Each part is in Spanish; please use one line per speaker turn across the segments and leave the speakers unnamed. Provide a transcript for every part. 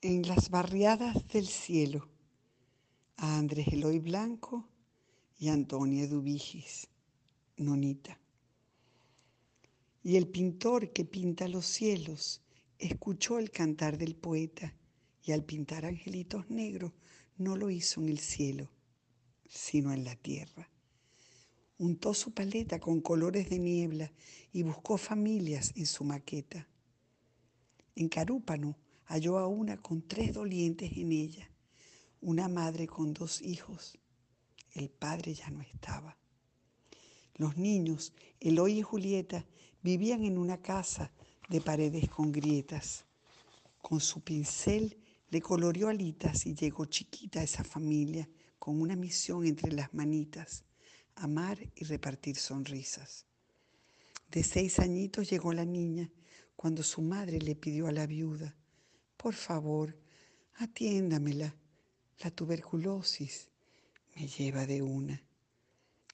En las barriadas del cielo, a Andrés Eloy Blanco y Antonia Dubigis, Nonita. Y el pintor que pinta los cielos escuchó el cantar del poeta y al pintar angelitos negros no lo hizo en el cielo, sino en la tierra. Untó su paleta con colores de niebla y buscó familias en su maqueta. En Carúpano halló a una con tres dolientes en ella, una madre con dos hijos. El padre ya no estaba. Los niños, Eloy y Julieta, vivían en una casa de paredes con grietas. Con su pincel le coloreó alitas y llegó chiquita a esa familia con una misión entre las manitas, amar y repartir sonrisas. De seis añitos llegó la niña cuando su madre le pidió a la viuda, por favor, atiéndamela, la tuberculosis me lleva de una.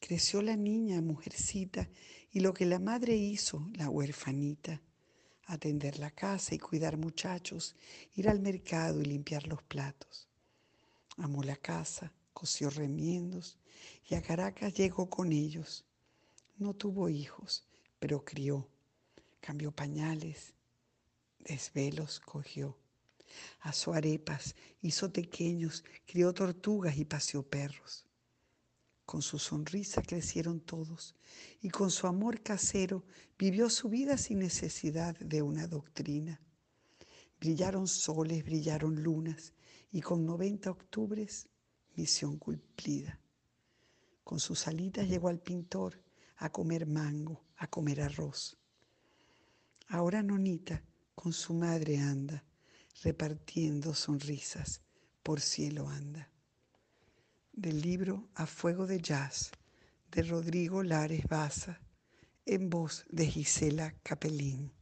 Creció la niña, mujercita, y lo que la madre hizo, la huerfanita, atender la casa y cuidar muchachos, ir al mercado y limpiar los platos. Amó la casa, cosió remiendos y a Caracas llegó con ellos. No tuvo hijos, pero crió, cambió pañales, desvelos cogió. Asó arepas, hizo tequeños, crió tortugas y paseó perros. Con su sonrisa crecieron todos y con su amor casero vivió su vida sin necesidad de una doctrina. Brillaron soles, brillaron lunas y con 90 octubres misión cumplida. Con sus alitas llegó al pintor a comer mango, a comer arroz. Ahora Nonita con su madre anda, repartiendo sonrisas, por cielo anda del libro A Fuego de Jazz de Rodrigo Lares Baza, en voz de Gisela Capelín.